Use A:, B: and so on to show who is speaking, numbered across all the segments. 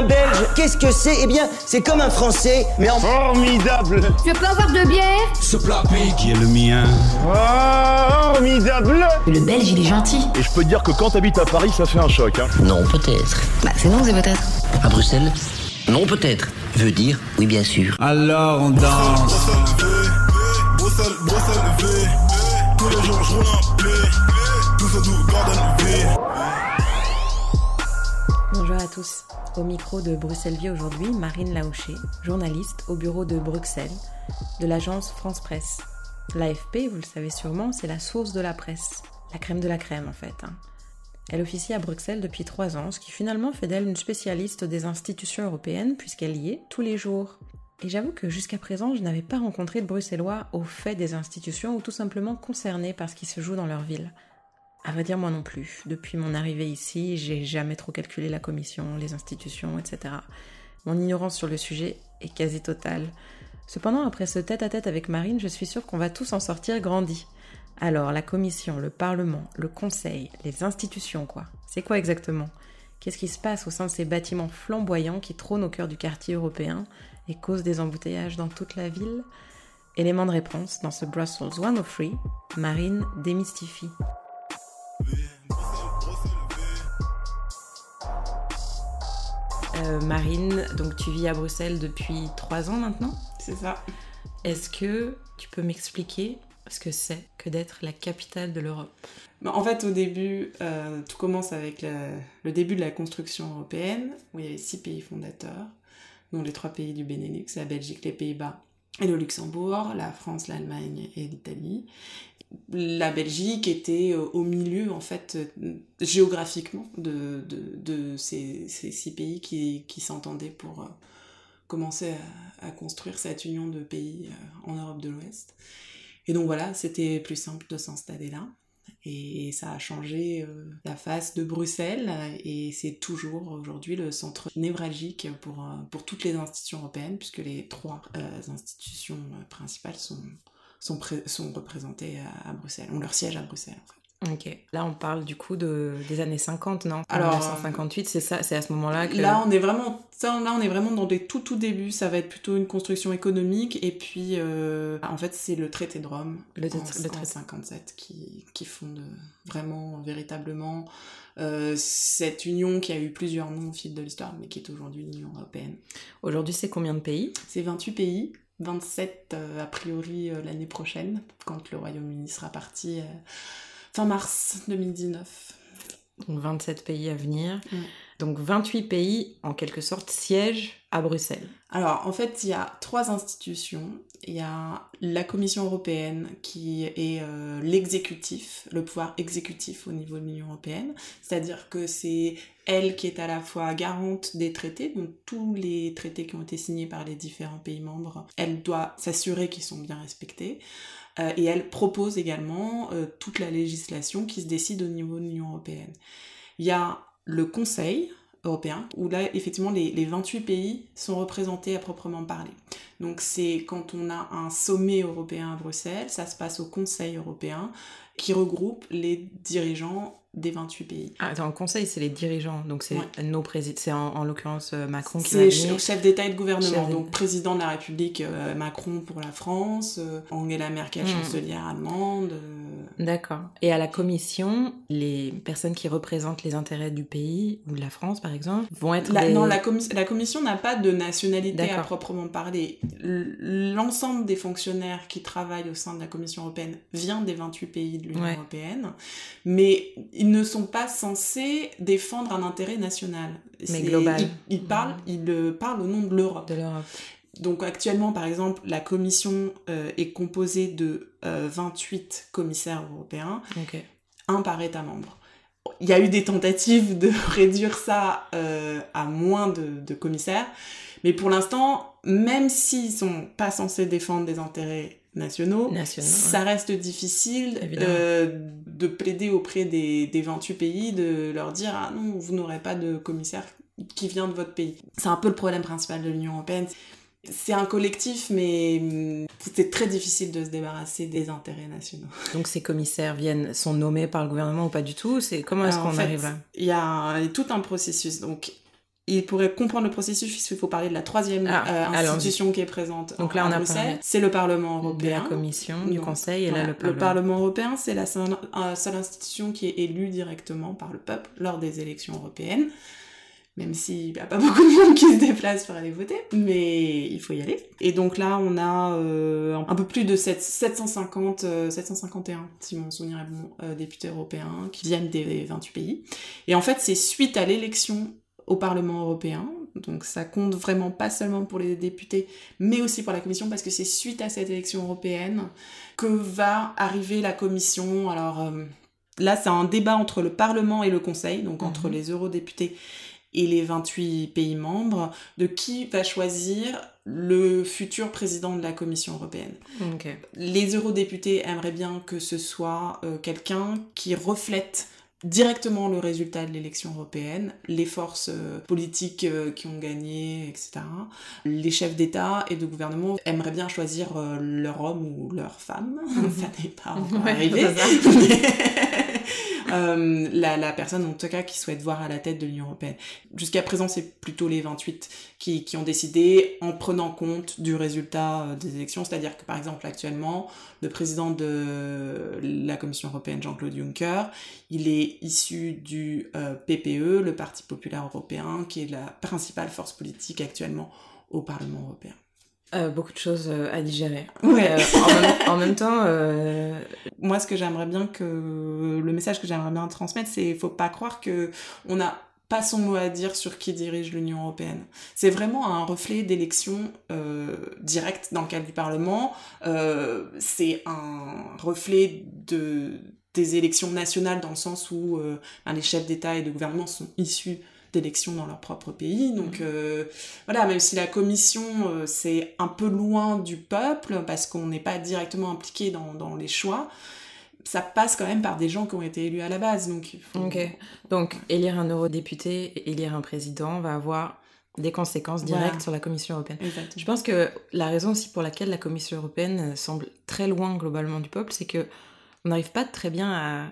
A: Un Belge, qu'est-ce que c'est? Eh bien, c'est comme un Français, mais en...
B: Formidable
C: Je peux avoir de bière?
D: Ce plat qui est le mien?
B: Formidable
C: Le Belge, il est gentil.
B: Et je peux te dire que quand t'habites à Paris, ça fait un choc. Hein.
E: Non, peut-être.
C: Bah, c'est non, c'est peut-être.
E: À Bruxelles? Non, peut-être. Veut dire oui, bien sûr.
D: Alors on danse.
F: Bruxelles, Bruxelles, V. Tous les jours, je roule un P. Tout ça, tout Gordon V.
G: Bonjour à tous. Au micro de Bruxelles Vie aujourd'hui, Marine Laouché, journaliste au bureau de Bruxelles de l'agence France Presse. L'AFP, vous le savez sûrement, c'est la source de la presse. La crème de la crème en fait. hein. Elle officie à Bruxelles depuis trois ans, ce qui finalement fait d'elle une spécialiste des institutions européennes puisqu'elle y est tous les jours. Et j'avoue que jusqu'à présent, je n'avais pas rencontré de Bruxellois au fait des institutions ou tout simplement concernés par ce qui se joue dans leur ville. À vrai dire, moi non plus. Depuis mon arrivée ici, j'ai jamais trop calculé la commission, les institutions, etc. Mon ignorance sur le sujet est quasi totale. Cependant, après ce tête-à-tête avec Marine, je suis sûre qu'on va tous en sortir grandis. Alors, la commission, le parlement, le conseil, les institutions, quoi. C'est quoi exactement? Qu'est-ce qui se passe au sein de ces bâtiments flamboyants qui trônent au cœur du quartier européen et causent des embouteillages dans toute la ville? Élément de réponse dans ce Brussels 103, Marine démystifie. Euh, Marine, donc tu vis à Bruxelles depuis trois ans maintenant.
H: C'est ça.
G: Est-ce que tu peux m'expliquer ce que c'est que d'être la capitale de l'Europe?
H: Bah, en fait, au début, euh, tout commence avec la- le début de la construction européenne, où il y avait six pays fondateurs, dont les trois pays du Benelux, la Belgique, les Pays-Bas et le Luxembourg, la France, l'Allemagne et l'Italie. La Belgique était euh, au milieu, en fait, euh, géographiquement, de, de, de ces, ces six pays qui, qui s'entendaient pour euh, commencer à, construire cette union de pays en Europe de l'Ouest. Et donc voilà, c'était plus simple de s'installer là. Et ça a changé la face de Bruxelles et c'est toujours aujourd'hui le centre névralgique pour, pour toutes les institutions européennes puisque les trois institutions principales sont, sont, pré- sont représentées à, à Bruxelles, ont leur siège à Bruxelles en fait.
G: Ok. Là, on parle du coup de, des années 50, non?
H: Alors,
G: 1958, c'est ça, c'est à ce moment-là que.
H: Là, on est vraiment, là, on est vraiment dans des tout tout débuts. Ça va être plutôt une construction économique et puis, euh, en fait, c'est le traité de Rome
G: Le
H: en,
G: traité-
H: en
G: traité.
H: 57 qui, qui fonde vraiment, véritablement, euh, cette union qui a eu plusieurs noms au fil de l'histoire, mais qui est aujourd'hui l'Union européenne.
G: Aujourd'hui, c'est combien de pays?
H: C'est 28 pays, 27 euh, a priori euh, l'année prochaine, quand le Royaume-Uni sera parti euh, fin mars 2019.
G: Donc 27 pays à venir. Donc 28 pays, en quelque sorte, siègent à Bruxelles.
H: Alors, en fait, il y a trois institutions. Il y a la Commission européenne qui est euh, l'exécutif, le pouvoir exécutif au niveau de l'Union européenne. C'est-à-dire que c'est elle qui est à la fois garante des traités, donc tous les traités qui ont été signés par les différents pays membres, elle doit s'assurer qu'ils sont bien respectés. Euh, et elle propose également euh, toute la législation qui se décide au niveau de l'Union européenne. Il y a le Conseil européen, où là, effectivement, les, les 28 pays sont représentés à proprement parler. Donc c'est quand on a un sommet européen à Bruxelles, ça se passe au Conseil européen, qui regroupe les dirigeants des 28 pays.
G: Ah, attends, le conseil, c'est les dirigeants. Donc c'est
H: Ouais.
G: nos présidents. C'est en, en l'occurrence euh, Macron qui
H: C'est ch- chef d'État et de gouvernement,
G: Chef
H: donc président de la République euh, Macron pour la France, euh, Angela Merkel,
G: Mm.
H: chancelière allemande. euh,
G: D'accord. Et à la commission, les personnes qui représentent les intérêts du pays, ou de la France par exemple, vont être.
H: La,
G: des-
H: Non, la, la commission n'a pas de nationalité à proprement parler. L'ensemble des fonctionnaires qui travaillent au sein de la Commission européenne vient des 28 pays de l'Union
G: Ouais.
H: européenne, mais ils ne sont pas censés défendre un intérêt national.
G: Mais global.
H: Ils, ils parlent, ils euh, parlent au nom de l'Europe.
G: de l'Europe.
H: Donc actuellement, par exemple, la commission euh, est composée de euh, 28 commissaires européens, un par État membre. Il y a eu des tentatives de réduire ça euh, à moins de, de commissaires, mais pour l'instant, même s'ils sont pas censés défendre des intérêts nationaux,
G: Nationaux,
H: ça reste difficile euh, de plaider auprès des, des 28 pays, de leur dire ah non, vous n'aurez pas de commissaire qui vient de votre pays. C'est un peu le problème principal de l'Union européenne. C'est un collectif, mais hum, c'est très difficile de se débarrasser des intérêts nationaux.
G: Donc ces commissaires viennent, sont nommés par le gouvernement ou pas du tout? C'est comment est-ce qu'on arrive là?
H: Il y a tout un processus. Donc, il pourrait comprendre le processus, il faut parler de la troisième
G: Ah,
H: euh, institution qui est présente
G: Donc
H: en-
G: là, on a
H: C'est le Parlement
G: de
H: européen.
G: la Commission, du
H: Donc,
G: Conseil et
H: Voilà,
G: là le Parlement.
H: européen, c'est la seule, euh, seule institution qui est élue directement par le peuple lors des élections européennes. Même s'il n'y a pas beaucoup de monde qui se déplace pour aller voter, mais il faut y aller. Et donc là, on a euh, un peu plus de 7- 750, euh, 751, si mon souvenir est bon, euh, députés européens qui viennent des 28 pays. Et en fait, c'est suite à l'élection au Parlement européen, donc ça compte vraiment pas seulement pour les députés, mais aussi pour la Commission, parce que c'est suite à cette élection européenne que va arriver la Commission. Alors euh, là, c'est un débat entre le Parlement et le Conseil, donc entre
G: Mhm.
H: les eurodéputés et les 28 pays membres, de qui va choisir le futur président de la Commission européenne. Les eurodéputés aimeraient bien que ce soit euh, quelqu'un qui reflète directement le résultat de l'élection européenne, les forces euh, politiques euh, qui ont gagné, etc. Les chefs d'État et de gouvernement aimeraient bien choisir euh, leur homme ou leur femme. ça n'est pas encore
G: Ouais,
H: arrivé. euh, la, la personne en tout cas qui souhaite voir à la tête de l'Union européenne. Jusqu'à présent, c'est plutôt les 28 qui, qui ont décidé en prenant compte du résultat euh, des élections. C'est-à-dire que par exemple actuellement, le président de la Commission européenne, Jean-Claude Juncker, il est issu du euh, PPE, le Parti populaire européen, qui est la principale force politique actuellement au Parlement européen.
G: Euh, beaucoup de choses euh, à digérer.
H: Ouais.
G: Euh, en, même, en même temps, euh,
H: Moi, ce que j'aimerais bien que le message que j'aimerais bien transmettre, c'est faut pas croire que on n'a pas son mot à dire sur qui dirige l'Union européenne. C'est vraiment un reflet d'élections euh, directes dans le cadre du Parlement. Euh, c'est un reflet de des élections nationales dans le sens où euh, ben, les chefs d'État et de gouvernement sont issus d'élections dans leur propre pays. Donc euh, voilà, même si la commission euh, c'est un peu loin du peuple parce qu'on n'est pas directement impliqué dans, dans les choix, ça passe quand même par des gens qui ont été élus à la base. Donc, faut-.
G: Donc, élire un eurodéputé élire un président va avoir des conséquences directes
H: Voilà.
G: sur la Commission européenne.
H: Exactement.
G: Je pense que la raison aussi pour laquelle la Commission européenne semble très loin globalement du peuple, c'est que on n'arrive pas très bien à,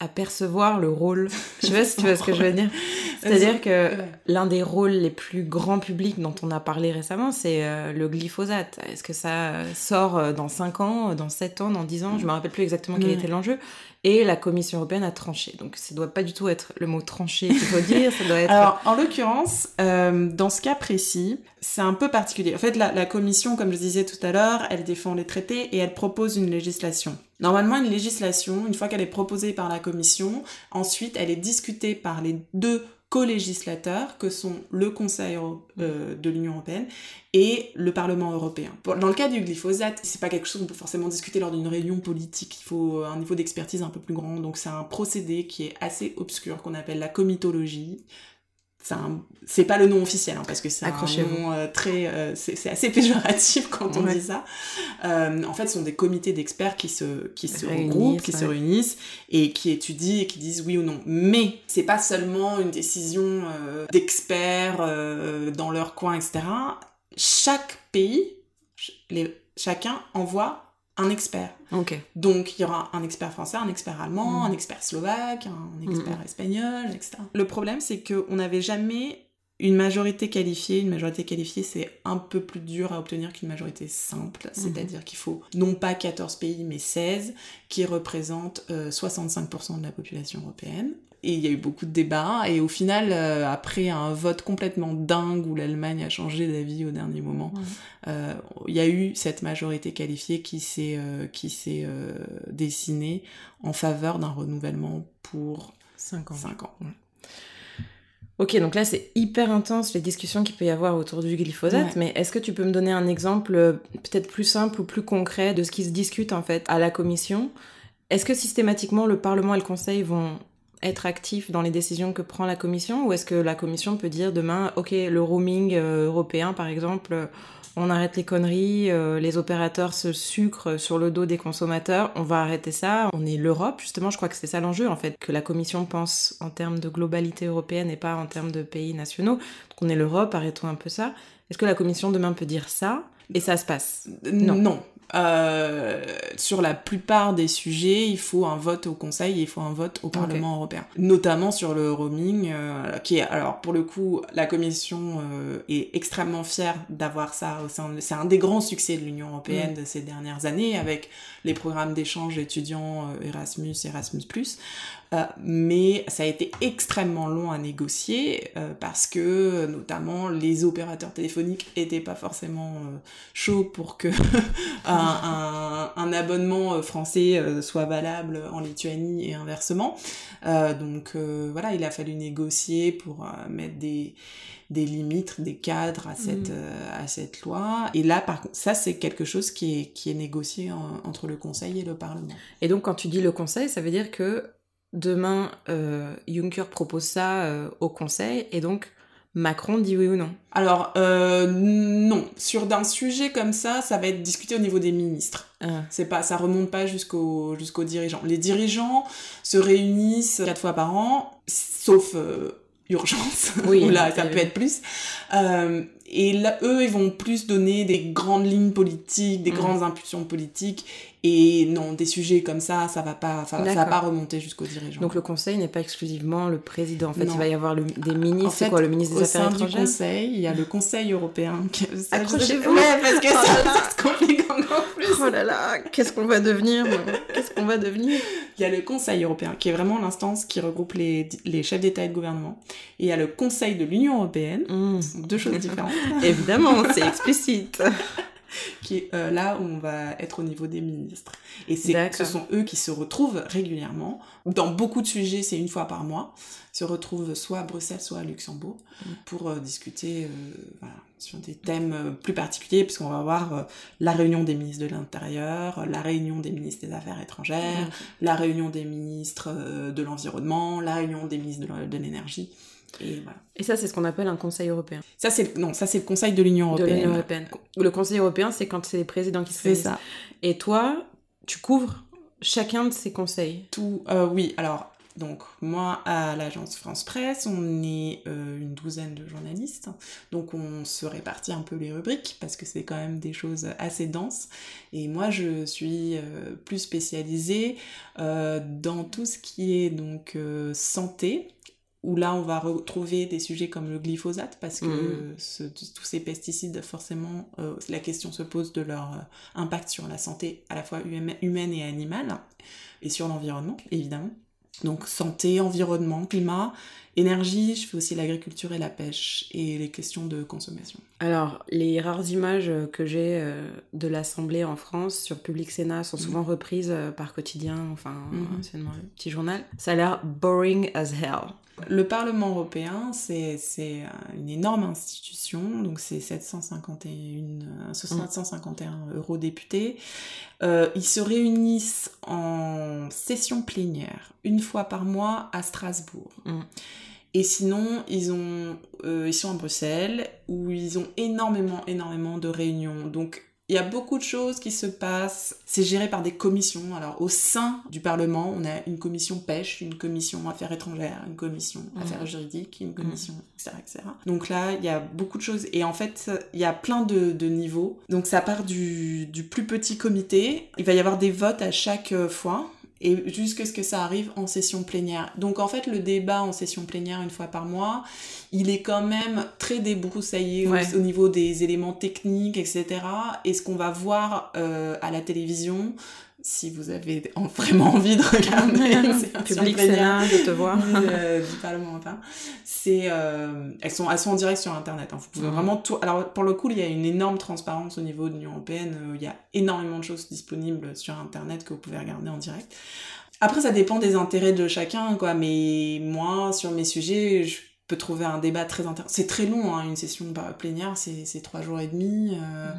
G: à percevoir le rôle. Je sais pas si tu vois ce que je veux dire. C'est-à-dire que l'un des rôles les plus grands publics dont on a parlé récemment, c'est euh, le glyphosate. Est-ce que ça sort euh, dans 5 ans, dans 7 ans, dans 10 ans? Je me rappelle plus exactement quel était l'enjeu. Et la Commission européenne a tranché. Donc ça doit pas du tout être le mot tranché qu'il faut dire, ça doit être...
H: Alors, en l'occurrence, euh, dans ce cas précis, c'est un peu particulier. En fait, la, la commission, comme je disais tout à l'heure, elle défend les traités et elle propose une législation. Normalement, une législation, une fois qu'elle est proposée par la commission, ensuite, elle est discutée par les deux co-législateurs que sont le Conseil euh, de l'Union européenne et le Parlement européen. Dans le cas du glyphosate, c'est pas quelque chose qu'on peut forcément discuter lors d'une réunion politique. Il faut un niveau d'expertise un peu plus grand. Donc c'est un procédé qui est assez obscur qu'on appelle la comitologie. C'est un- c'est pas le nom officiel hein, parce que c'est un nom euh, très euh, c'est assez péjoratif quand on
G: Ouais.
H: dit ça. Euh, en fait, ce sont des comités d'experts qui se qui se
G: Réunissent,
H: regroupent, qui se réunissent et qui étudient et qui disent oui ou non. Mais c'est pas seulement une décision d'experts dans leur coin, etc. Chaque pays, les- chacun envoie un expert. Donc il y aura un expert français, un expert allemand,
G: Mhm.
H: un expert slovaque, un expert espagnol, etc. Le problème c'est qu'on n'avait jamais une majorité qualifiée. Une majorité qualifiée c'est un peu plus dur à obtenir qu'une majorité simple. C'est-à-dire qu'il faut non pas 14 pays mais 16 qui représentent euh, 65% de la population européenne. Et il y a eu beaucoup de débats, et au final, euh, après un vote complètement dingue où l'Allemagne a changé d'avis au dernier moment, euh, il y a eu cette majorité qualifiée qui s'est euh, qui s'est dessinée en faveur d'un renouvellement pour
G: 5 ans.
H: 5 ans.
G: Ok, donc là c'est hyper intense les discussions qu'il peut y avoir autour du glyphosate,
H: Ouais.
G: mais est-ce que tu peux me donner un exemple peut-être plus simple ou plus concret de ce qui se discute en fait à la commission? Est-ce que systématiquement le Parlement et le Conseil vont être actifs dans les décisions que prend la commission ou est-ce que la commission peut dire demain, ok, le roaming euh, européen par exemple, euh, on arrête les conneries, euh, les opérateurs se sucrent sur le dos des consommateurs, on va arrêter ça, on est l'Europe, justement, je crois que c'est ça l'enjeu, en fait, que la Commission pense en termes de globalité européenne et pas en termes de pays nationaux. Donc on est l'Europe, arrêtons un peu ça. Est-ce que la Commission demain peut dire ça? Et ça se passe.
H: Non. non. Euh, sur la plupart des sujets, il faut un vote au Conseil et il faut un vote au Parlement européen. Notamment sur le roaming, euh, qui est, alors pour le coup, la Commission euh, est extrêmement fière d'avoir ça. C'est un des grands succès de l'Union européenne de ces dernières années, avec les programmes d'échange étudiants Erasmus, Erasmus+. Euh, mais ça a été extrêmement long à négocier euh, parce que notamment les opérateurs téléphoniques étaient pas forcément euh, chauds pour que un, un, un, abonnement français soit valable en Lituanie et inversement. donc voilà, il a fallu négocier pour mettre des des limites, des cadres à cette, mm. à cette loi. Et là, par contre, ça, c'est quelque chose qui est, qui est négocié entre le Conseil et le Parlement.
G: Et donc, quand tu dis le Conseil, ça veut dire que demain, euh, Juncker propose ça euh, au Conseil et donc Macron dit oui ou non?
H: Alors, euh, non. Sur d'un sujet comme ça, ça va être discuté au niveau des ministres. Ah. C'est pas, ça remonte pas jusqu'aux jusqu'aux dirigeants. Les dirigeants se réunissent quatre fois par an, sauf urgence, oui, là ça peut être plus. et là, eux, ils vont plus donner des grandes lignes politiques, des mm. grandes impulsions politiques, et non, des sujets comme ça, ça va pas, ça, va pas remonter jusqu'aux dirigeants.
G: Donc le conseil n'est pas exclusivement le président. En fait, il va y avoir le, des ministres. C'est quoi le ministre des Affaires étrangères
H: du conseil, il y a le conseil européen.
G: Accrochez-vous.
H: Ouais, parce que se complique encore plus.
G: Oh là là, qu'est-ce qu'on va devenir Qu'est-ce qu'on va devenir?
H: Il y a le conseil européen, qui est vraiment l'instance qui regroupe les, les chefs d'État et de gouvernement. Et il y a le conseil de l'Union européenne. Mmh. deux choses différentes.
G: Évidemment, c'est explicite
H: qui est euh, là où on va être au niveau des ministres. Et c'est, ce sont eux qui se retrouvent régulièrement. Dans beaucoup de sujets, c'est une fois par mois. Se retrouvent soit à Bruxelles, soit à Luxembourg mm. pour euh, discuter euh, voilà, sur des thèmes plus particuliers, puisqu'on va avoir la réunion des ministres de l'Intérieur, la réunion des ministres des Affaires étrangères, mm. la réunion des ministres de l'Environnement, la réunion des ministres de l'énergie. Et, voilà.
G: et, ça, c'est ce qu'on appelle un Conseil européen.
H: Ça, c'est non, ça c'est le Conseil de l'Union européenne.
G: européenne. Le Conseil européen, c'est quand c'est les présidents qui se
H: C'est ça.
G: Et toi, tu couvres chacun de ces conseils.
H: Tout, euh, oui. Alors, donc moi à l'agence France Presse, on est euh, une douzaine de journalistes, donc on se répartit un peu les rubriques parce que c'est quand même des choses assez denses. Et moi je suis euh, plus spécialisée dans tout ce qui est donc santé, où là on va retrouver des sujets comme le glyphosate parce que mm. tous ces pesticides forcément euh, la question se pose de leur euh, impact sur la santé à la fois humaine et animale et sur l'environnement évidemment donc santé, environnement, climat, énergie, je fais aussi l'agriculture et la pêche et les questions de consommation.
G: Alors, les rares images que j'ai euh, de l'Assemblée en France sur Public Sénat sont souvent mm. reprises par quotidien, enfin, mm-hmm. c'est un petit journal. Ça a l'air boring as hell.
H: Le Parlement européen, c'est une énorme institution, donc c'est 751, 751 mm. eurodéputés. Euh, ils se réunissent en session plénière, une fois par mois à Strasbourg. Mm. Et sinon, ils, ont, euh, ils sont à Bruxelles, où ils ont énormément, énormément de réunions. Donc, il y a beaucoup de choses qui se passent. C'est géré par des commissions. Alors, au sein du Parlement, on a une commission pêche, une commission affaires étrangères, une commission mmh. affaires juridiques, une commission, etc., mmh. etc. Donc là, il y a beaucoup de choses. Et en fait, il y a plein de, de niveaux. Donc ça part du, du plus petit comité. Il va y avoir des votes à chaque fois et jusqu'à ce que ça arrive en session plénière. Donc en fait, le débat en session plénière une fois par mois, il est quand même très débroussaillé au, niveau des éléments techniques, etc. Et ce qu'on va voir euh, à la télévision, si vous avez vraiment envie de regarder
G: public de te voir
H: euh, du Parlement c'est euh, elles sont elles sont en direct sur internet hein. vous pouvez vraiment tout alors pour le coup il y a une énorme transparence au niveau de l'Union européenne euh, il y a énormément de choses disponibles sur internet que vous pouvez regarder en direct après ça dépend des intérêts de chacun quoi mais moi sur mes sujets je peux trouver un débat très intéressant. C'est très long, hein, une session plénière, c'est trois jours et demi. Euh, mmh.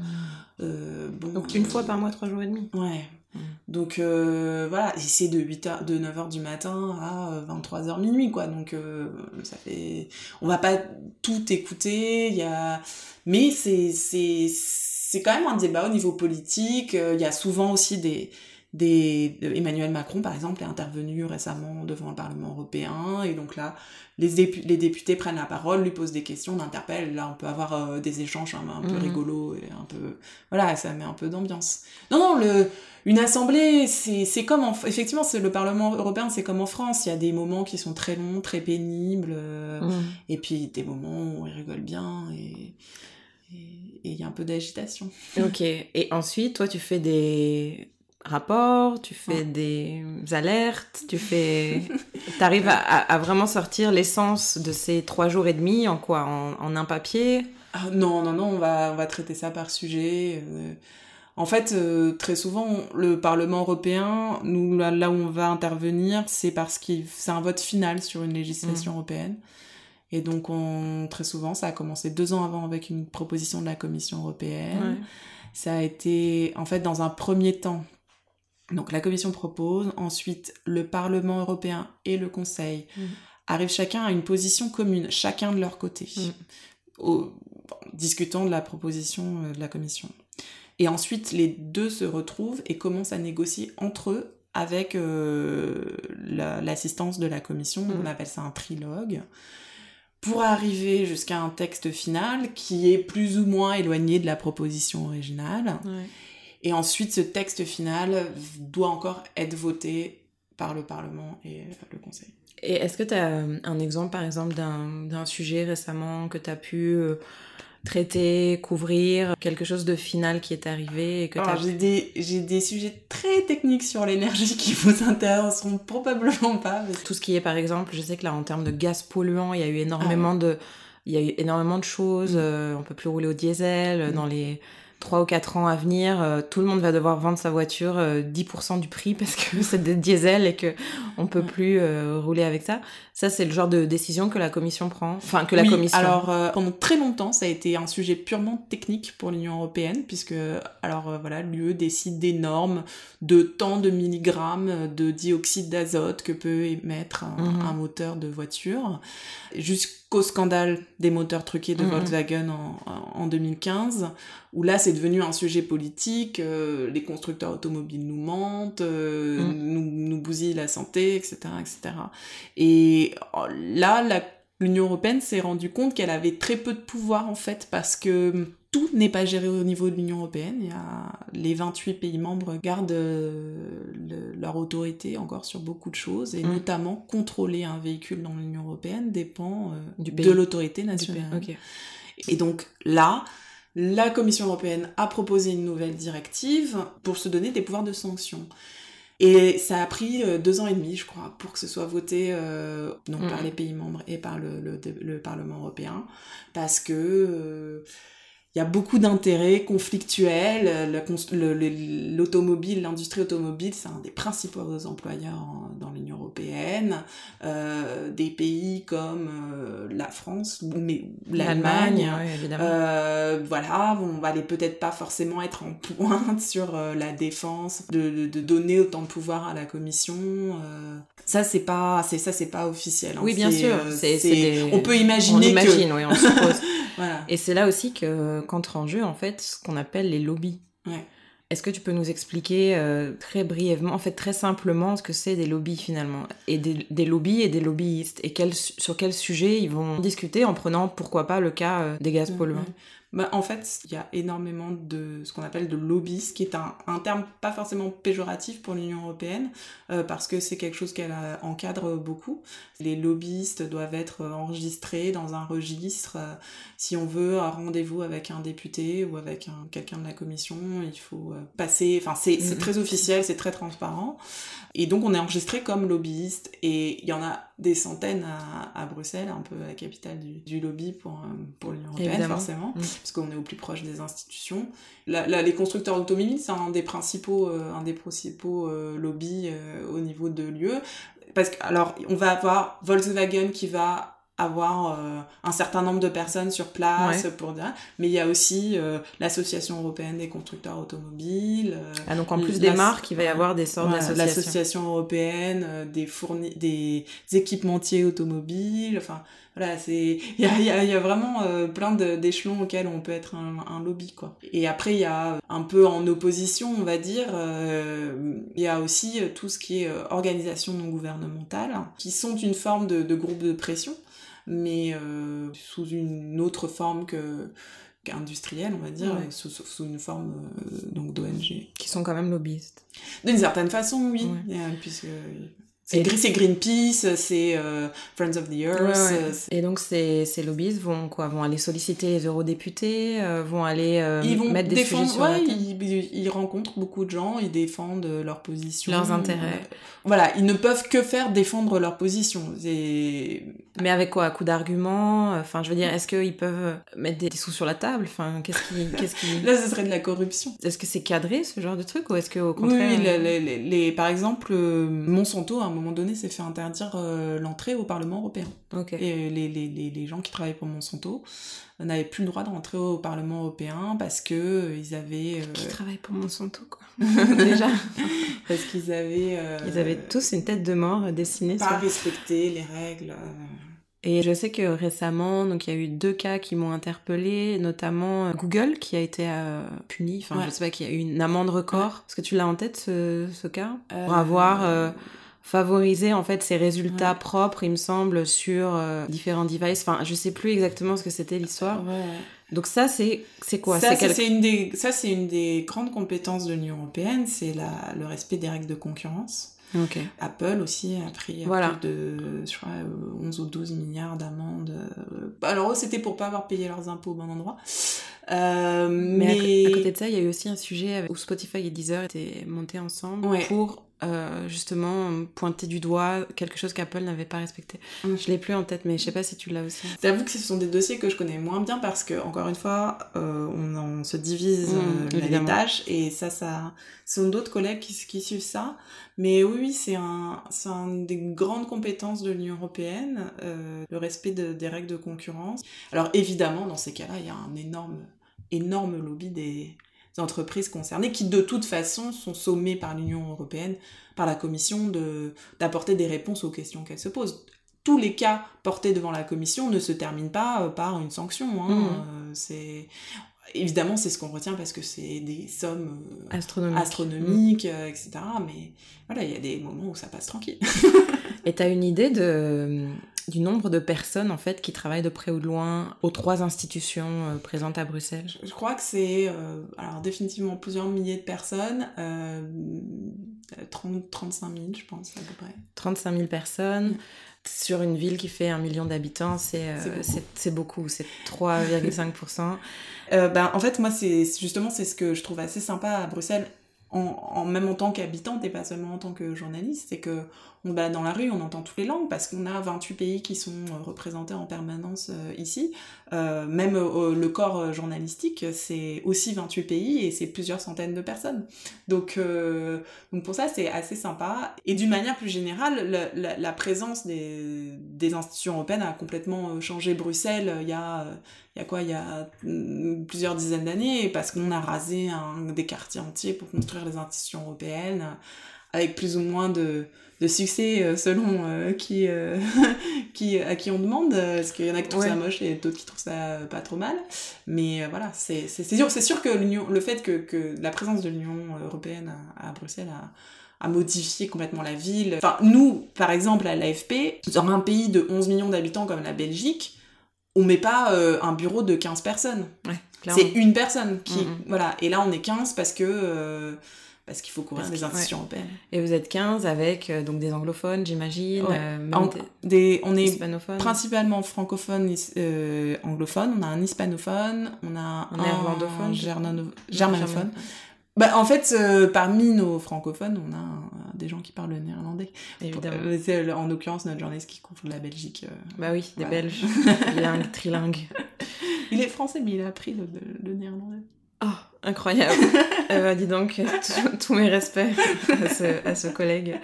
G: euh, bon, Donc une fois par mois, trois jours et demi
H: Ouais. Mm. Donc euh, voilà, c'est de 8h, de 9h du matin à 23h euh, minuit quoi. Donc euh, ça fait on va pas tout écouter, il y a mais c'est c'est c'est quand même un débat au niveau politique, il y a souvent aussi des des de- Emmanuel Macron par exemple est intervenu récemment devant le Parlement européen et donc là les, dépu- les députés prennent la parole, lui posent des questions, on interpelle, là on peut avoir euh, des échanges un, un peu
G: Mhm.
H: rigolos et un peu voilà, ça met un peu d'ambiance. Non non, le une assemblée, c'est comme en effectivement c'est le Parlement européen, c'est comme en France, il y a des moments qui sont très longs, très pénibles euh,
G: Mm.
H: et puis des moments où on rigole bien et il y a un peu d'agitation.
G: Ok. Et ensuite, toi, tu fais des rapports, tu fais
H: Ouais.
G: des alertes, tu fais... T'arrives à vraiment sortir l'essence de ces trois jours et demi en quoi? En, en un papier?
H: Ah, non, non, non, on va, on va traiter ça par sujet. euh. En fait, euh, très souvent, le Parlement européen, nous, là, là où on va intervenir, c'est parce que c'est un vote final sur une législation européenne. Et donc, on, très souvent, ça a commencé deux ans avant avec une proposition de la Commission européenne. Ça a été, en fait, dans un premier temps, donc la Commission propose, ensuite le Parlement européen et le Conseil
G: Mm.
H: arrivent chacun à une position commune, chacun de leur côté,
G: Mm.
H: au- discutant de la proposition euh, de la Commission. Et ensuite, les deux se retrouvent et commencent à négocier entre eux avec euh, la- l'assistance de la Commission,
G: Mm.
H: on appelle ça un trilogue, pour arriver jusqu'à un texte final qui est plus ou moins éloigné de la proposition originale. Et ensuite, ce texte final doit encore être voté par le Parlement et le Conseil.
G: Et est-ce que tu as un exemple, par exemple, d'un d'un sujet récemment que tu as pu euh, traiter, couvrir, quelque chose de final qui est arrivé et que
H: Alors, j'ai des, j'ai des sujets très techniques sur l'énergie qui vous intéresseront probablement pas. parce
G: tout ce qui est par exemple je sais que là en termes de gaz polluant il y a eu énormément de il y a eu énormément de choses
H: Mm.
G: euh, on peut plus rouler au diesel euh,
H: Mm.
G: dans les 3 ou 4 ans à venir euh, tout le monde va devoir vendre sa voiture euh, 10% du prix parce que c'est des diesel et que on peut plus euh, rouler avec ça. Ça c'est le genre de décision que la commission prend. Enfin que la
H: Oui,
G: commission.
H: Alors, euh, pendant très longtemps, ça a été un sujet purement technique pour l'Union européenne, puisque, alors voilà, l'UE décide des normes de tant de milligrammes de dioxyde d'azote que peut émettre un,
G: Mhm.
H: un moteur de voiture, jusqu'au scandale des moteurs truqués de
G: Mhm.
H: Volkswagen en, en 2015, où là, c'est devenu un sujet politique, euh, les constructeurs automobiles nous mentent, euh,
G: Mhm.
H: nous, nous bousillent la santé, etc., etc. Et oh, là, l'Union européenne s'est rendue compte qu'elle avait très peu de pouvoir en fait, parce que tout n'est pas géré au niveau de l'Union européenne. Il y a les 28 pays membres gardent euh, le- leur autorité encore sur beaucoup de choses, et
G: Mm.
H: notamment contrôler un véhicule dans l'Union européenne dépend euh,
G: Du
H: de l'autorité nationale. Et donc là, la Commission européenne a proposé une nouvelle directive pour se donner des pouvoirs de sanction. Et ça a pris euh, deux ans et demi, je crois, pour que ce soit voté euh, donc
G: Mhm.
H: par les pays membres et par le, le- le Parlement européen, parce que euh, il y a beaucoup d'intérêts conflictuels. euh, L'automobile, l'industrie automobile, c'est un des principaux employeurs en- dans l'Union européenne. Euh, des pays comme euh, la France, mais l'Allemagne,
G: évidemment
H: euh, voilà, on va aller peut-être pas forcément être en pointe sur la défense, de, de- de donner autant de pouvoir à la commission. Ça c'est pas, c'est ça c'est pas officiel. hein.
G: oui bien sûr des-
H: On peut
G: on
H: imaginer que,
G: imagine oui on suppose
H: voilà.
G: Et c'est là aussi que qu'entre en jeu en fait ce qu'on appelle les lobbies.
H: Ouais.
G: Est-ce que tu peux nous expliquer euh, très brièvement, en fait très simplement, ce que c'est des lobbies finalement? Et des, des lobbies et des lobbyistes Et quel, sur quel sujet ils vont discuter en prenant pourquoi pas le cas euh, des gaz polluants?
H: Ouais. Bah, en fait, il y a énormément de ce qu'on appelle de lobbyistes, qui est un, un terme pas forcément péjoratif pour l'Union européenne, euh, parce que c'est quelque chose qu'elle euh, encadre beaucoup. Les lobbyistes doivent être euh, enregistrés dans un registre. euh, si on veut un rendez-vous avec un député ou avec un, quelqu'un de la commission, il faut passer. Enfin, c'est
G: Mhm.
H: très officiel, c'est très transparent. Et donc, on est enregistré comme lobbyiste. Et il y en a des centaines à, à Bruxelles, un peu la capitale du, du lobby pour, pour l'Union européenne,
G: Évidemment.
H: forcément
G: Mm.
H: Parce qu'on est au plus proche des institutions. Les constructeurs automobiles, c'est un des principaux, euh, euh, lobbies euh, au niveau de l'UE. Parce que, alors, on va avoir Volkswagen qui va avoir euh, un certain nombre de personnes sur place
G: Ouais.
H: pour dire, mais il y a aussi euh, l'association européenne des constructeurs automobiles. euh,
G: Ah donc en plus des marques, il va y avoir des sortes d'associations.
H: L'association européenne euh, des, fourni des équipementiers automobiles. Enfin, Voilà, c'est il y a, il y, a, y a vraiment euh, plein d'échelons auxquels on peut être un, un lobby quoi. Et après il y a un peu en opposition, on va dire, euh, il y a aussi tout ce qui est organisation non gouvernementale, qui sont une forme de, de groupe de pression, mais euh, sous une autre forme que qu'industrielle, on va dire,
G: Ouais.
H: sous, une forme euh, donc d'ONG.
G: Qui sont quand même lobbyistes.
H: D'une certaine façon, oui,
G: Ouais.
H: euh, puisque c'est Greenpeace, c'est euh, Friends of the Earth,
G: Ouais, ouais.
H: euh,
G: Et donc ces, ces lobbyistes vont quoi? Vont aller solliciter les eurodéputés, euh, vont aller euh,
H: ils vont
G: mettre des
H: défendre,
G: sujets sur la table?
H: ils, rencontrent beaucoup de gens, ils défendent leurs positions,
G: Leurs intérêts.
H: Voilà, ils ne peuvent que faire défendre leurs positions.
G: Mais avec quoi? À coup d'arguments? Enfin, je veux dire, est-ce qu'ils peuvent mettre des sous sur la table? Enfin, qu'est-ce qui, qu'est-ce qui...
H: là, ce serait de la corruption.
G: Est-ce que c'est cadré ce genre de truc ou est-ce que au
H: Oui,
G: contraire
H: oui, les, les- par exemple, Monsanto, un moment donné, s'est fait interdire euh, l'entrée au Parlement européen. Et les, les, les, les gens qui travaillaient pour Monsanto n'avaient plus le droit de rentrer au Parlement européen parce que euh, ils avaient... euh,
G: Qui travaille pour Monsanto quoi Déjà,
H: parce qu'ils avaient... euh,
G: ils avaient tous une tête de mort dessinée
H: pas
G: sur.
H: respecté les règles.
G: Et je sais que récemment, donc il y a eu deux cas qui m'ont interpellée, notamment Google qui a été euh, puni. Enfin,
H: Ouais.
G: je sais pas, qui a eu une amende record. Est-ce que tu l'as en tête ce, ce cas? Pour avoir euh, favorisé en fait ses résultats
H: Ouais.
G: propres, il me semble, sur euh, différents devices. Enfin, je sais plus exactement ce que c'était l'histoire.
H: Ouais.
G: Donc ça, c'est c'est quoi?
H: Ça,
G: C'est quel-
H: une des, ça, c'est une des grandes compétences de l'Union européenne, c'est la- le respect des règles de concurrence. Apple aussi a pris
G: Voilà.
H: plus de, je crois, euh, 11 ou 12 milliards d'amendes. euh. Alors, eux, c'était pour pas avoir payé leurs impôts au bon endroit. Euh,
G: Mais,
H: mais
G: à côté de ça, il y a eu aussi un sujet avec- où Spotify et Deezer étaient montés ensemble
H: Ouais.
G: pour euh, justement pointer du doigt quelque chose qu'Apple n'avait pas respecté.
H: Mm.
G: Je l'ai plus en tête, mais je sais pas si tu l'as aussi.
H: J'avoue que ce sont des dossiers que je connais moins bien parce que, encore une fois, euh, on, on se divise
G: Mmh,
H: euh, les tâches et ça, ça, ce sont d'autres collègues qui, qui suivent ça. Mais oui, oui, c'est un, c'est une des grandes compétences de l'Union européenne, le respect de- des règles de concurrence. Alors évidemment, dans ces cas-là, il y a un énorme, énorme lobby des entreprises concernées qui, de toute façon, sont sommées par l'Union européenne, par la Commission, de d'apporter des réponses aux questions qu'elles se posent tous les cas portés devant la commission ne se terminent pas euh, par une sanction. Hein.
G: Mhm.
H: Euh, c'est évidemment c'est ce qu'on retient parce que c'est des sommes euh,
G: Astronomique.
H: astronomiques, etc. Mais voilà, il y a des moments où ça passe tranquille.
G: Et t'as une idée de du nombre de personnes en fait qui travaillent de près ou de loin aux trois institutions euh, présentes à Bruxelles
H: Je, crois que c'est euh, alors définitivement plusieurs milliers de personnes, euh, 30, 35 000 je pense à peu près.
G: 35 000 personnes. Sur une ville qui fait un million d'habitants, c'est euh,
H: beaucoup.
G: c'est c'est beaucoup, c'est 3,5%.
H: Euh, ben, en fait, moi, c'est justement c'est ce que je trouve assez sympa à Bruxelles, en, en- même en tant qu'habitante et pas seulement en tant que journaliste, c'est que on balade dans la rue, on entend toutes les langues parce qu'on a 28 pays qui sont euh, représentés en permanence euh, ici. Euh, même euh, le corps journalistique, c'est aussi 28 pays et c'est plusieurs centaines de personnes. Donc, donc pour ça, c'est assez sympa. Et d'une manière plus générale, la, la- la présence des, des institutions européennes a complètement changé Bruxelles. Il y a, il y a quoi Il y a plusieurs dizaines d'années, parce qu'on a rasé un, des quartiers entiers pour construire les institutions européennes, avec plus ou moins de, de succès euh, selon euh, qui, euh, qui, à qui on demande, parce qu'il y en a qui trouvent
G: Ouais.
H: ça moche et d'autres qui trouvent ça pas trop mal. Mais euh, voilà, c'est sûr, que le fait que, que la présence de l'Union européenne à, à Bruxelles a, a modifié complètement la ville. Enfin, nous, par exemple, à l'AFP, dans un pays de 11 millions d'habitants comme la Belgique, on met pas euh, un bureau de 15 personnes.
G: Ouais.
H: C'est une personne qui...
G: Mhm.
H: Voilà. Et là, on est 15 parce que... euh, parce qu'il faut couvrir
G: Parce
H: les
G: qu'il-
H: institutions européennes.
G: Et vous êtes 15 avec euh, donc des anglophones, j'imagine,
H: Ouais.
G: des
H: des, on est principalement francophone, is- euh, anglophone, on a un hispanophone, on a
G: Un
H: un
G: néerlandophone,
H: germano-
G: je-
H: germanophone. Bah, en fait, euh, parmi nos francophones, on a euh, des gens qui parlent le néerlandais.
G: Évidemment.
H: Euh, c'est, en l'occurrence, notre journaliste qui couvre la Belgique.
G: Bah oui, des
H: Voilà.
G: Belges, bilingues, trilingues.
H: Il est français, mais il a appris le, le- le néerlandais.
G: Oh, incroyable. Ben, dis donc, tous mes respects à ce, à ce collègue.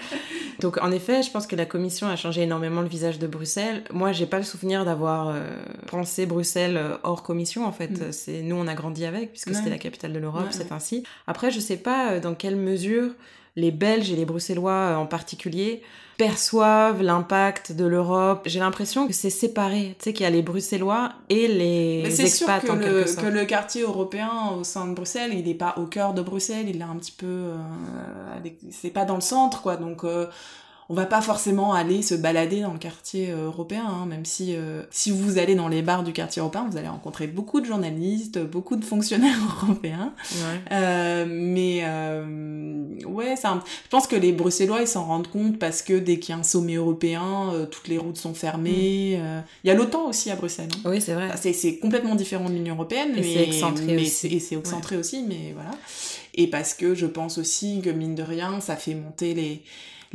G: Donc, en effet, je pense que la commission a changé énormément le visage de Bruxelles. Moi, j'ai pas le souvenir d'avoir euh, pensé Bruxelles euh, hors commission, en fait.
H: Mm.
G: C'est Nous, on a grandi avec, puisque
H: Ouais.
G: c'était la capitale de l'Europe,
H: Ouais,
G: c'est
H: ouais.
G: ainsi. Après, je sais pas euh, dans quelle mesure les Belges et les Bruxellois euh, en particulier perçoivent l'impact de l'Europe. J'ai l'impression que c'est séparé, tu sais qu'il y a les Bruxellois et les
H: Mais c'est sûr
G: expats
H: que
G: en
H: le,
G: quelque sorte.
H: que le quartier européen au sein de Bruxelles, il n'est pas au cœur de Bruxelles, il est un petit peu, euh, c'est pas dans le centre, quoi. Donc, euh, on va pas forcément aller se balader dans le quartier euh, européen, hein, même si euh, si vous allez dans les bars du quartier européen, vous allez rencontrer beaucoup de journalistes, beaucoup de fonctionnaires européens.
G: Ouais.
H: Euh, mais euh, ouais, ça, je pense que les Bruxellois ils s'en rendent compte parce que dès qu'il y a un sommet européen, euh, toutes les routes sont fermées. euh, Il y a l'OTAN aussi à Bruxelles. hein.
G: Oui, c'est vrai.
H: C'est, c'est complètement différent de l'Union européenne,
G: Et
H: mais
G: c'est excentré
H: mais
G: aussi.
H: c'est- et c'est excentré aussi, mais voilà. Et parce que je pense aussi que mine de rien, ça fait monter les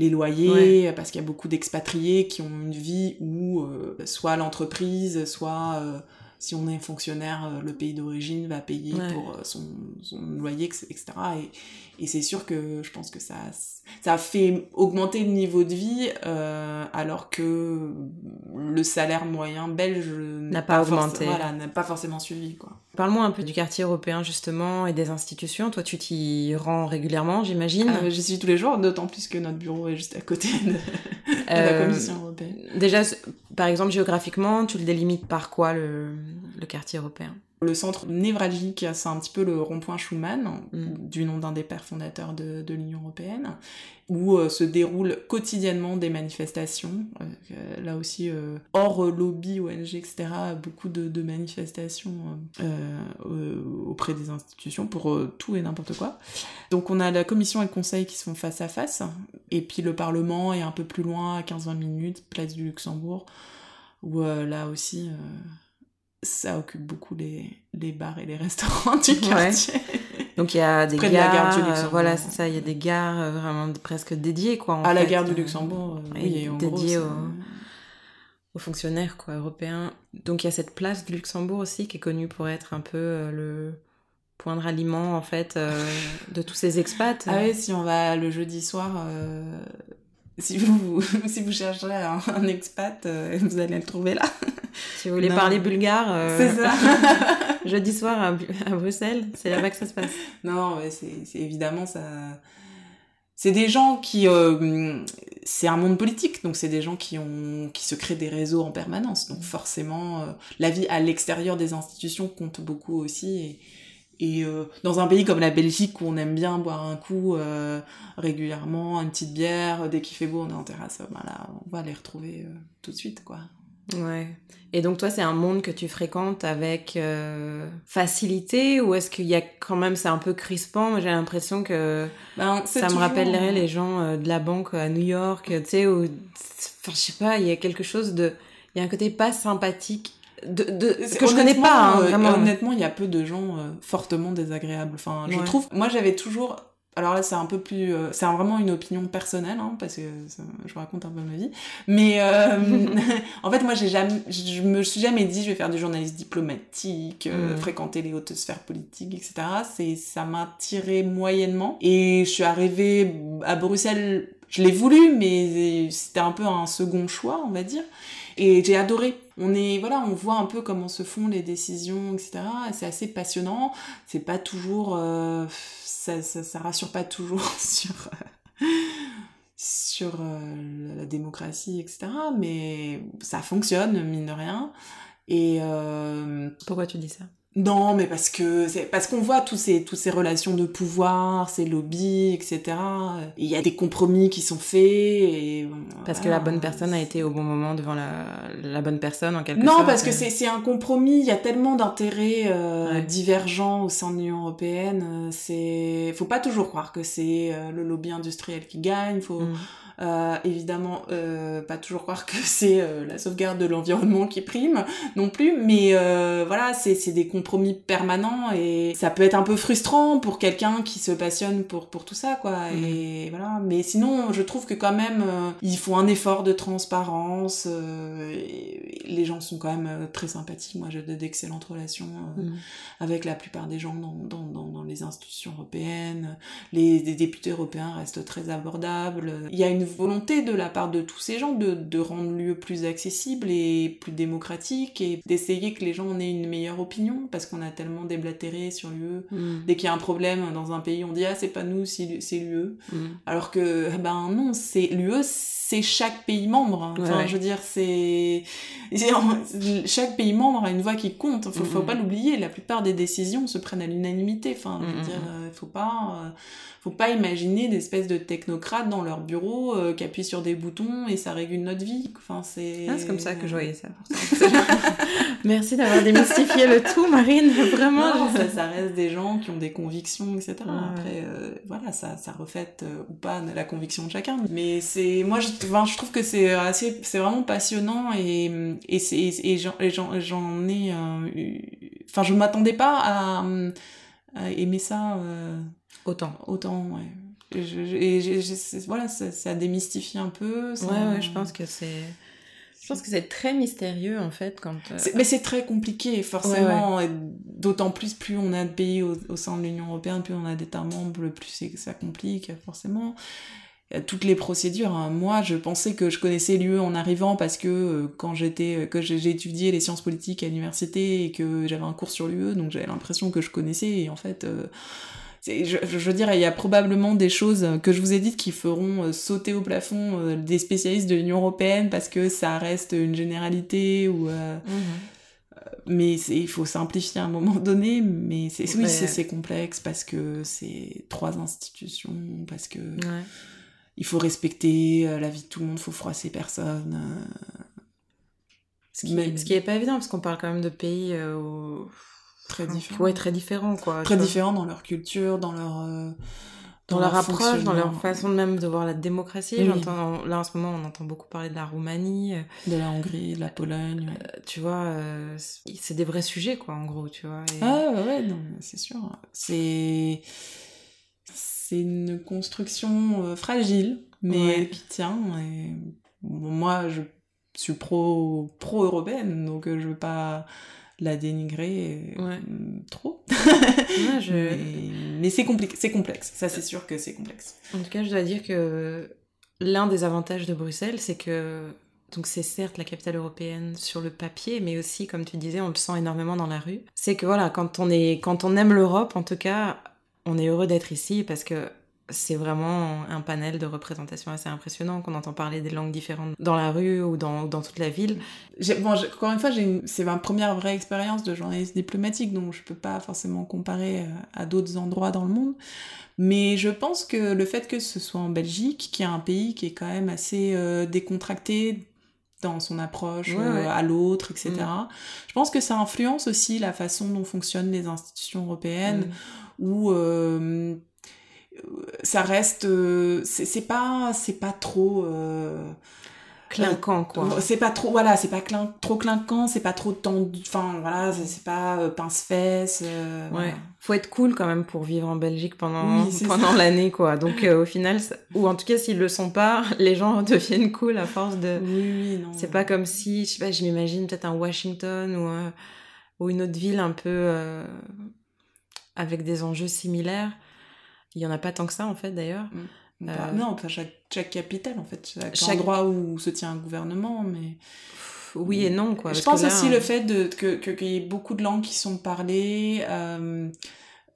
H: les loyers, parce qu'il y a beaucoup d'expatriés qui ont une vie où euh, soit l'entreprise, soit euh, si on est fonctionnaire, euh, le pays d'origine va payer
G: Ouais.
H: pour euh, son, son loyer, etc. Et, et c'est sûr que je pense que ça, ça fait augmenter le niveau de vie, euh, alors que le salaire moyen belge
G: N'a pas
H: forc-
G: augmenté.
H: Voilà, n'a pas forcément suivi, quoi.
G: Parle-moi un peu du quartier européen justement et des institutions. Toi, tu t'y rends régulièrement, j'imagine.
H: Euh, J'y suis tous les jours, d'autant plus que notre bureau est juste à côté de, de la
G: Euh,
H: Commission européenne.
G: Déjà, par exemple, géographiquement, tu le délimites par quoi le, le quartier européen?
H: Le centre névralgique, c'est un petit peu le rond-point Schuman,
G: Mm.
H: du nom d'un des pères fondateurs de, de l'Union européenne, où euh, se déroulent quotidiennement des manifestations. euh, euh, là aussi, euh, hors lobby, ONG, etc., beaucoup de, de manifestations auprès des institutions pour tout et n'importe quoi. Donc on a la commission et le conseil qui se font face à face, et puis le Parlement est un peu plus loin, à 15-20 minutes, place du Luxembourg, où là aussi... ça occupe beaucoup les, les bars et les restaurants du
G: Ouais.
H: quartier.
G: Donc il y a des
H: Près de la
G: gares,
H: gare du
G: euh,
H: Luxembourg.
G: voilà, c'est ça, il y a des gares euh, vraiment presque dédiées quoi. en
H: à la
G: fait,
H: gare du Luxembourg, euh,
G: et
H: oui, et en
G: dédié
H: gros,
G: au-
H: c'est-
G: aux fonctionnaires quoi, européens. Donc il y a cette place du Luxembourg aussi qui est connue pour être un peu euh, le point de ralliement en fait euh, de tous ces expats.
H: Ah oui, si on va le jeudi soir, si, vous, si vous chercherez un, un expat, euh, vous allez le trouver là.
G: Si vous voulez
H: Non.
G: parler bulgare, euh,
H: C'est ça.
G: jeudi soir à, Bruxelles, c'est là-bas que ça se passe.
H: Non, ouais, c'est c'est évidemment ça. C'est des gens qui, euh, c'est un monde politique, donc c'est des gens qui ont, qui se créent des réseaux en permanence. Donc forcément, la vie à l'extérieur des institutions compte beaucoup aussi. Et, et euh, dans un pays comme la Belgique où on aime bien boire un coup euh, régulièrement, une petite bière, dès qu'il fait beau, on est en terrasse, ben là, on va les retrouver euh, tout de suite, quoi.
G: Ouais. Et donc toi, c'est un monde que tu fréquentes avec euh, facilité ou est-ce qu'il y a quand même, c'est un peu crispant? J'ai l'impression que
H: Ben,
G: ça me rappellerait les gens euh, de la banque à New York, tu sais, où, enfin, je sais pas, il y a quelque chose de, il y a un côté pas sympathique de, de que je connais pas, hein,
H: euh,
G: vraiment.
H: Honnêtement, il y a peu de gens euh, fortement désagréables. Enfin, je
G: Ouais.
H: trouve. Moi, j'avais toujours. Alors là, c'est un peu plus. euh, c'est vraiment une opinion personnelle, hein, parce que ça- je vous raconte un peu ma vie. Mais euh, en fait, moi, j'ai jamais. Je me suis jamais dit, je vais faire du journalisme diplomatique, euh,
G: Mm.
H: fréquenter les hautes sphères politiques, etc. C'est, ça m'a tiré moyennement. Et je suis arrivée à Bruxelles. Je l'ai voulu, mais c'était un peu un second choix, on va dire. Et j'ai adoré. On est, voilà, on voit un peu comment se font les décisions, etc. Et c'est assez passionnant. C'est pas toujours, euh, ça, ça, rassure pas toujours sur, sur euh, la démocratie, etc. Mais ça fonctionne, mine de rien. Et euh,
G: Pourquoi tu dis ça?
H: Non, mais parce que c'est parce qu'on voit tous ces toutes ces relations de pouvoir, ces lobbies, etc. Et Il y a des compromis qui sont faits et
G: Parce que la bonne personne a été au bon moment devant la, la bonne personne en quelque
H: Non,
G: sorte.
H: parce que
G: euh.
H: c'est c'est un compromis. Il y a tellement d'intérêts euh,
G: Ouais.
H: divergents au sein de l'Union européenne. euh, C'est faut pas toujours croire que c'est euh, le lobby industriel qui gagne. Faut
G: Mm.
H: Euh, évidemment euh, pas toujours croire que c'est euh, la sauvegarde de l'environnement qui prime non plus. Mais voilà, c'est des compromis permanents et ça peut être un peu frustrant pour quelqu'un qui se passionne pour pour tout ça, quoi.
G: Mm.
H: Et voilà. Mais sinon, je trouve que quand même il faut un effort de transparence. et les gens sont quand même très sympathiques. Moi, j'ai d'excellentes relations
G: Mm.
H: avec la plupart des gens dans, dans, dans, dans les institutions européennes. Les, les députés européens restent très abordables. Il y a une volonté de la part de tous ces gens de, de rendre l'UE plus accessible et plus démocratique et d'essayer que les gens en aient une meilleure opinion parce qu'on a tellement déblatéré sur l'UE.
G: Mm.
H: Dès qu'il y a un problème dans un pays, on dit ah c'est pas nous, c'est l'UE.
G: Mm.
H: Alors que ben non, c'est l'UE, c'est chaque pays membre. Enfin,
G: Ouais.
H: je veux dire, c'est chaque pays membre a une voix qui compte. Faut, faut
G: Mhm.
H: pas l'oublier. La plupart des décisions se prennent à l'unanimité. Enfin, je veux
G: Mhm.
H: dire, euh, faut pas, euh, faut pas imaginer des espèces de technocrates dans leur bureau euh, qui sur des boutons et ça régule notre vie. Enfin, c'est.
G: Ah, c'est comme ça que je voyais ça. Merci d'avoir démystifié le tout, Marine. Vraiment.
H: Non, ça, ça reste des gens qui ont des convictions, etc. Après, euh, voilà, ça, ça reflète euh, ou pas la conviction de chacun. Mais c'est, moi, je, enfin, je trouve que c'est assez, c'est vraiment passionnant et, et c'est, et j'en, et j'en, j'en ai, euh, eu- enfin, je m'attendais pas à, à aimer ça euh,
G: Autant.
H: autant, ouais. Et, je, je- et c'est- voilà, ça, ça démystifie un peu. ça-
G: Ouais, ouais, je pense que c'est. Je pense que c'est très mystérieux en fait quand. euh,
H: Mais c'est très compliqué, forcément. D'autant plus, plus on a de pays au, au sein de l'Union Européenne, plus on a d'États membres, plus ça complique, forcément. Toutes les procédures. hein. Moi, je pensais que je connaissais l'UE en arrivant parce que euh, quand j'étais, que j'ai étudié les sciences politiques à l'université et que j'avais un cours sur l'UE, donc j'avais l'impression que je connaissais. Et en fait, euh, je, je veux dire, il y a probablement des choses que je vous ai dites qui feront euh, sauter au plafond euh, des spécialistes de l'Union Européenne parce que ça reste une généralité ou. euh,
G: mhm.
H: mais il faut simplifier à un moment donné, mais c'est oui, c'est complexe parce que c'est trois institutions, parce que
G: Ouais.
H: il faut respecter la vie de tout le monde, faut froisser personne.
G: Ce qui,
H: même
G: ce qui est pas évident parce qu'on parle quand même de pays où-
H: très
G: enfin,
H: différents.
G: Ouais, très différents quoi.
H: très différents dans leur culture, dans leur euh,
G: Dans leur approche, dans leur façon de même de voir la démocratie.
H: Oui.
G: J'entends, là en ce moment, on entend beaucoup parler de la Roumanie. euh,
H: de la Hongrie, de la Pologne. ouais.
G: Tu vois, euh, c'est des vrais sujets quoi en gros, tu vois. et-
H: Ah ouais, ouais, non, c'est sûr. C'est c'est une construction euh, fragile, mais
G: Ouais.
H: qui tient. Et bon, moi, je suis pro pro européenne, donc euh, je veux pas la dénigrer
G: Ouais.
H: trop.
G: Ouais, je-
H: Mais, mais c'est compliqué, c'est complexe. Ça, c'est sûr que c'est complexe.
G: En tout cas, je dois dire que l'un des avantages de Bruxelles, c'est que donc c'est certes la capitale européenne sur le papier, mais aussi, comme tu disais, on le sent énormément dans la rue. C'est que voilà, quand on est, quand on aime l'Europe, en tout cas, on est heureux d'être ici parce que c'est vraiment un panel de représentation assez impressionnant, qu'on entend parler des langues différentes dans la rue ou dans, dans toute la ville.
H: Bon, encore une fois, une- c'est ma première vraie expérience de journaliste diplomatique, donc je peux pas forcément comparer euh, à d'autres endroits dans le monde. Mais je pense que le fait que ce soit en Belgique, qui est un pays qui est quand même assez euh, décontracté dans son approche
G: Ouais,
H: euh,
G: ouais.
H: à l'autre, etc.
G: Mm.
H: Je pense que ça influence aussi la façon dont fonctionnent les institutions européennes
G: Mm.
H: où euh, ça reste euh, c'est pas c'est pas trop euh,
G: Clinquant, quoi.
H: c'est pas trop voilà c'est pas clin- trop clinquant c'est pas trop tendu enfin voilà c'est pas euh, pince-fesse euh,
G: Ouais,
H: voilà.
G: faut être cool quand même pour vivre en Belgique pendant,
H: Oui,
G: pendant l'année, quoi. Donc euh, au final, ça- ou en tout cas s'ils le sont pas, les gens deviennent cool à force de...
H: oui oui non
G: C'est pas comme si, je sais pas, je m'imagine peut-être un Washington ou, euh, ou une autre ville un peu euh, avec des enjeux similaires. Il y en a pas tant que ça en fait d'ailleurs.
H: Pas-
G: euh,
H: non pas chaque chaque capitale en fait chaque,
G: Chaque-
H: endroit où se tient un gouvernement mais
G: Oui et non quoi.
H: je
G: parce
H: pense
G: que là,
H: aussi
G: hein,
H: le fait que que- qu'il y ait beaucoup de langues qui sont parlées euh,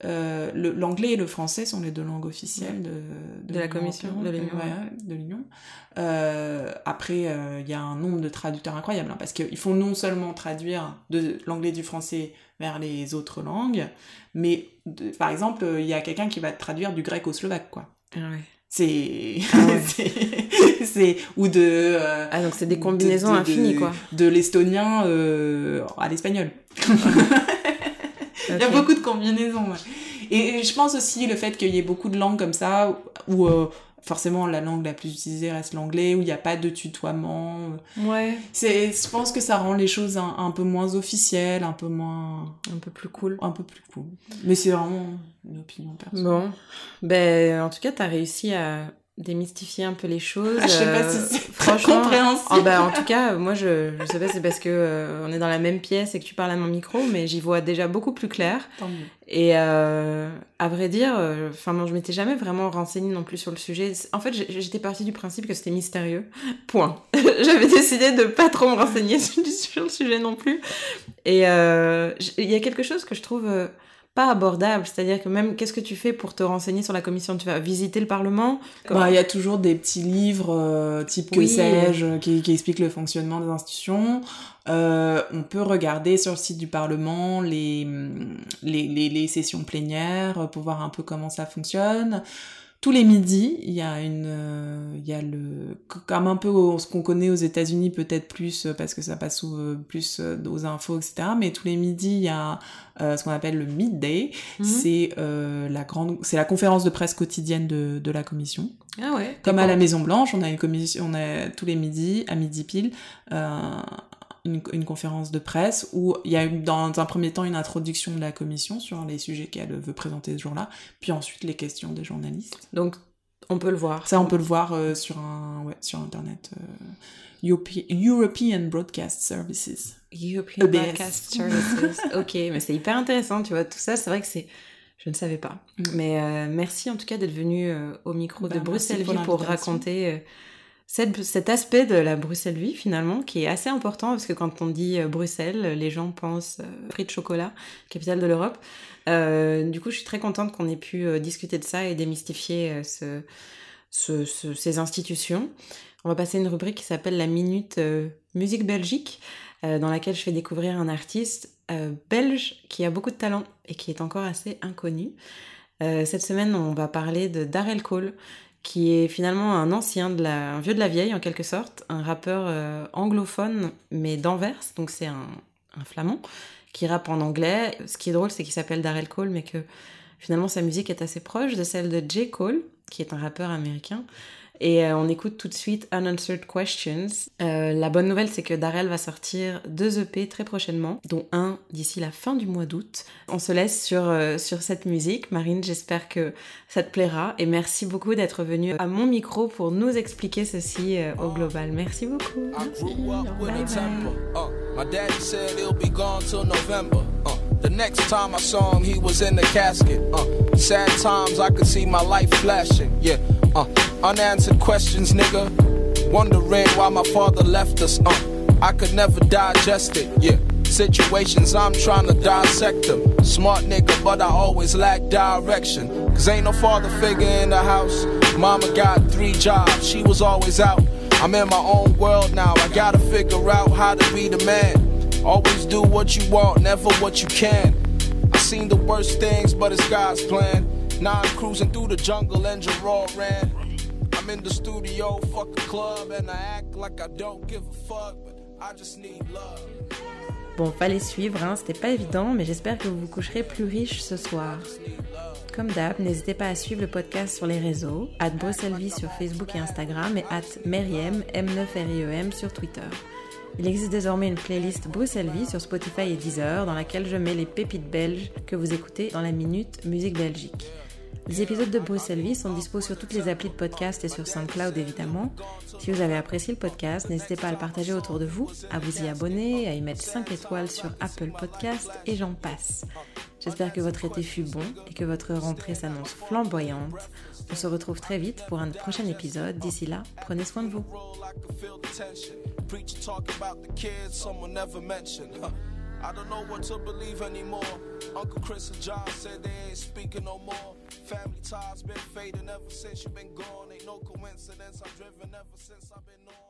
H: euh, l'anglais et le français sont les deux langues officielles de,
G: De la Commission, de l'Union,
H: ouais. Euh, après, euh, il y a un nombre de traducteurs incroyable, hein, parce qu'il faut non seulement traduire de l'anglais du français vers les autres langues, mais de- par exemple, il y a quelqu'un qui va traduire du grec au slovaque, quoi.
G: ah ouais.
H: C'est...
G: Ah ouais.
H: c'est-. Ou de... euh,
G: Ah donc c'est des
H: de-
G: combinaisons
H: de- de-
G: infinies quoi.
H: De l'estonien euh, à l'espagnol. Il y a beaucoup de combinaisons. ouais. Et je pense aussi le fait qu'il y ait beaucoup de langues comme ça, où euh, forcément la langue la plus utilisée reste l'anglais, où il n'y a pas de tutoiement.
G: Ouais.
H: C'est, je pense que ça rend les choses un, un peu moins officielles, un peu moins,
G: Un peu plus cool.
H: un peu plus cool. Mais c'est vraiment une opinion personnelle.
G: Bon, ben en tout cas t'as réussi à démystifier un peu les choses.
H: Ah, je sais pas
G: euh,
H: si c'est
G: franchement,
H: compréhensible.
G: bah, en tout cas, moi, je, je sais pas, c'est parce que euh, on est dans la même pièce et que tu parles à mon micro, mais j'y vois déjà beaucoup plus clair.
H: Tant mieux.
G: Et euh, à vrai dire, euh, enfin, moi, je m'étais jamais vraiment renseignée non plus sur le sujet. En fait, j'étais partie du principe que c'était mystérieux. Point. J'avais décidé de pas trop me renseigner sur le sujet non plus. Et euh, il y a quelque chose que je trouve euh, pas abordable, c'est-à-dire que même qu'est-ce que tu fais pour te renseigner sur la commission? Tu vas visiter le Parlement?
H: Bah, Il y a toujours des petits livres, euh, type que sais-je, qui, qui expliquent le fonctionnement des institutions. Euh, on peut regarder sur le site du Parlement les, les, les, les sessions plénières euh, pour voir un peu comment ça fonctionne. Tous les midis, il y a une, euh, il y a le, comme un peu ce qu'on connaît aux États-Unis, peut-être plus euh, parce que ça passe sous, euh, plus aux infos, etc. Mais tous les midis, il y a euh, ce qu'on appelle le midday.
G: Mhm.
H: C'est euh, la grande, c'est la conférence de presse quotidienne de, de la commission.
G: Ah ouais.
H: Comme à la Maison Blanche, on a une commission, on a tous les midis, à midi pile, une, une conférence de presse où il y a eu, dans un premier temps une introduction de la commission sur les sujets qu'elle veut présenter ce jour-là, puis ensuite les questions des journalistes.
G: Donc, on peut le voir.
H: Ça, on peut le voir euh, sur un, ouais, sur internet. euh, Europe- European Broadcast Services.
G: European
H: EBS.
G: Broadcast Services. ok, mais c'est hyper intéressant, tu vois. Tout ça, c'est vrai que c'est. Je ne savais pas.
H: Mm.
G: Mais euh, merci en tout cas d'être venu au micro
H: Bah,
G: de Bruxelles
H: pour
G: pour raconter cet aspect de la Bruxelles Vie finalement qui est assez important parce que quand on dit euh, Bruxelles, les gens pensent euh, de chocolat, capitale de l'Europe. Euh, du coup, je suis très contente qu'on ait pu euh, discuter de ça et démystifier ce, ce- ce- ces institutions. On va passer à une rubrique qui s'appelle la Minute Musique Belgique, dans laquelle je fais découvrir un artiste belge qui a beaucoup de talent et qui est encore assez inconnu. Cette semaine, on va parler de Darrell Cole, qui est finalement un ancien, de la, un vieux de la vieille en quelque sorte, un rappeur euh, anglophone mais d'Anvers, donc c'est un, un flamand qui rappe en anglais. Ce qui est drôle, c'est qu'il s'appelle Darrell Cole, mais que finalement sa musique est assez proche de celle de J. Cole, qui est un rappeur américain. Et euh, on écoute tout de suite Unanswered Questions. Euh, la bonne nouvelle, c'est que Darrell va sortir deux EP très prochainement, dont un d'ici la fin du mois d'août. On se laisse sur, euh, sur cette musique. Marine, j'espère que ça te plaira. Et merci beaucoup d'être venue à mon micro pour nous expliquer ceci au global. Merci beaucoup. Merci.
I: the next time I saw him, he was in the casket. Uh, sad times, I could see my life flashing. Yeah, uh, unanswered questions, nigga. Wondering why my father left us. Uh, I could never digest it. Yeah, situations I'm trying to dissect them. Smart nigga, but I always lack direction. Cause ain't no father figure in the house. Mama got three jobs, she was always out. I'm in my own world now. I gotta figure out how to be the man. Always do what you want, never what you can. I seen the worst things, but it's God's plan. Now I'm cruising through the jungle and Gerard ran. I'm in the.
G: Bon, fallait suivre, hein, c'était pas évident, mais j'espère que vous vous coucherez plus riche ce soir. Comme d'hab, n'hésitez pas à suivre le podcast sur les réseaux, at Bruxellesvie sur Facebook et Instagram et at Meriem, M9RIEM sur Twitter. Il existe désormais une playlist Bruxelles Vie sur Spotify et Deezer dans laquelle je mets les pépites belges que vous écoutez dans la minute Musique Belgique. Les épisodes de Bruxelles Vie sont dispo sur toutes les applis de podcast et sur SoundCloud évidemment. Si vous avez apprécié le podcast, n'hésitez pas à le partager autour de vous, à vous y abonner, à y mettre 5 étoiles sur Apple Podcast et j'en passe. J'espère que votre été fut bon et que votre rentrée s'annonce flamboyante. On se retrouve très vite pour un prochain épisode. D'ici là, prenez soin de vous.
I: I don't know what to believe anymore. Uncle Chris and John said they ain't speaking no more. Family ties been fading ever since you been gone. Ain't no coincidence. I've driven ever since I've been on.